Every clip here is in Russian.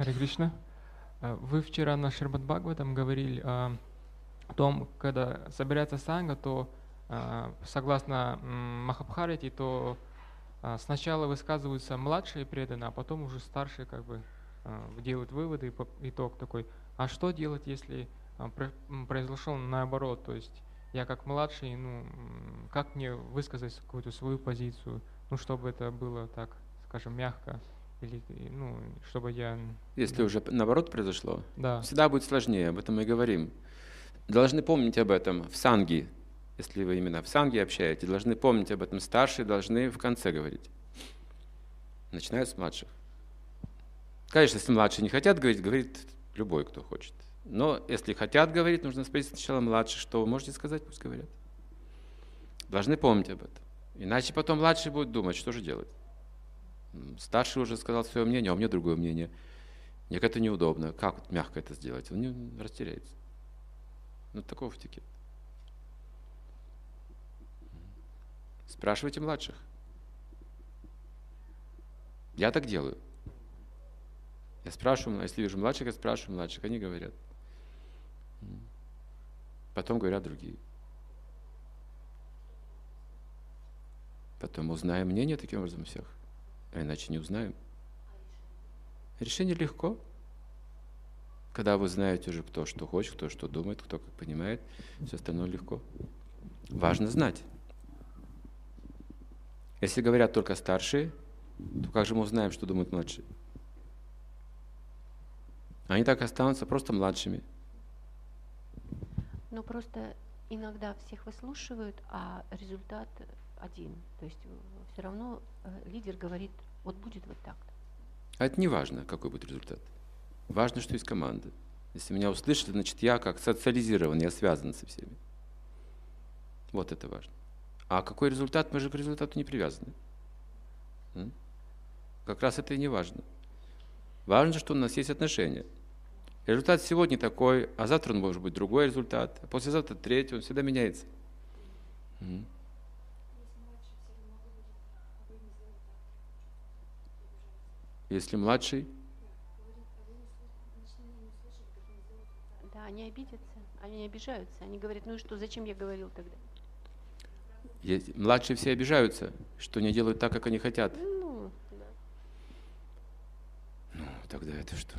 Харе Кришна. Э, Вы вчера на Шербат Бхагаватам говорили о том, когда собирается санга, то э, согласно Махабхарате, то э, сначала высказываются младшие преданные, а потом уже старшие как бы делают выводы и итог такой. А что делать, если про- м, произошло наоборот? То есть я как младший, ну, как мне высказать какую-то свою позицию, ну, чтобы это было так, скажем, мягко, или, ну, чтобы я... Если Да. уже наоборот произошло, Да. всегда будет сложнее, об этом мы и говорим. Должны помнить об этом в санге, если вы именно в санге общаетесь, должны помнить об этом старшие, должны в конце говорить. Начинают с младших. Конечно, если младшие не хотят говорить, говорит любой, кто хочет. Но если хотят говорить, нужно спросить сначала младших, что вы можете сказать, пусть говорят. Должны помнить об этом. Иначе потом младшие будут думать, что же делать. Старший уже сказал свое мнение, а у меня другое мнение. Мне это неудобно. Как мягко это сделать? Он растеряется. Ну, такого этикет. Спрашивайте младших. Я так делаю. Я спрашиваю, если вижу младших, я спрашиваю младших, они говорят. Потом говорят другие. Потом узнаем мнение таким образом всех. А иначе не узнаем. Решение легко. Когда вы знаете уже, кто что хочет, кто что думает, кто как понимает, все остальное легко. Важно знать. Если говорят только старшие, то как же мы узнаем, что думают младшие? Они так останутся просто младшими. Но просто иногда всех выслушивают, а результат один. То есть все равно э, лидер говорит, вот будет вот так. А это не важно, какой будет результат. Важно, что есть команда. Если меня услышали, значит, я как социализирован, я связан со всеми. Вот это важно. А какой результат, мы же к результату не привязаны. Как раз это и не важно. Важно, что у нас есть отношения. Результат сегодня такой, а завтра он может быть другой результат, а послезавтра третий, он всегда меняется. Если младший, Да, они обидятся, они не обижаются. Они говорят, ну и что, зачем я говорил тогда? есть- младшие все обижаются, что не делают так, как они хотят. Ну, да. Ну, тогда это что?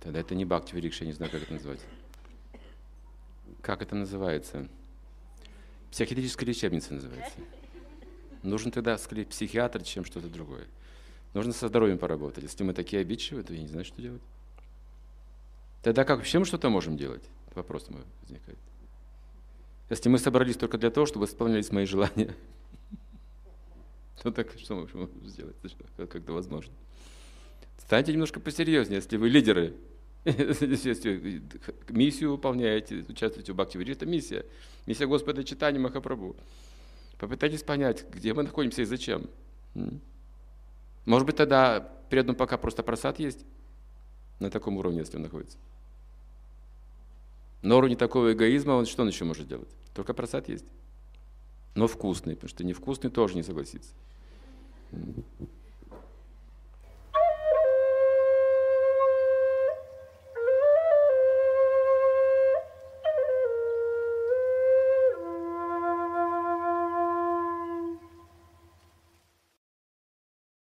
Тогда это не бхакти я не знаю, как это назвать. Как это называется? Психиатрическая лечебница называется. Нужен тогда скорее психиатр, чем что-то другое. Нужно со здоровьем поработать. Если мы такие обидчивые, то я не знаю, что делать. Тогда как вообще мы что-то можем делать? Вопрос мой возникает. Если мы собрались только для того, чтобы исполнялись мои желания, то так что мы можем сделать? Это что, Как это возможно? Станьте немножко посерьезнее, если вы лидеры. Если миссию выполняете, участвуете в Бхакти это миссия. Миссия Господа Читания Махапрабху. Попытайтесь понять, где мы находимся и зачем. Может быть, тогда перед ним пока просто просад есть на таком уровне, если он находится. На уровне такого эгоизма он что он еще может делать? Только просад есть. Но вкусный, потому что невкусный тоже не согласится.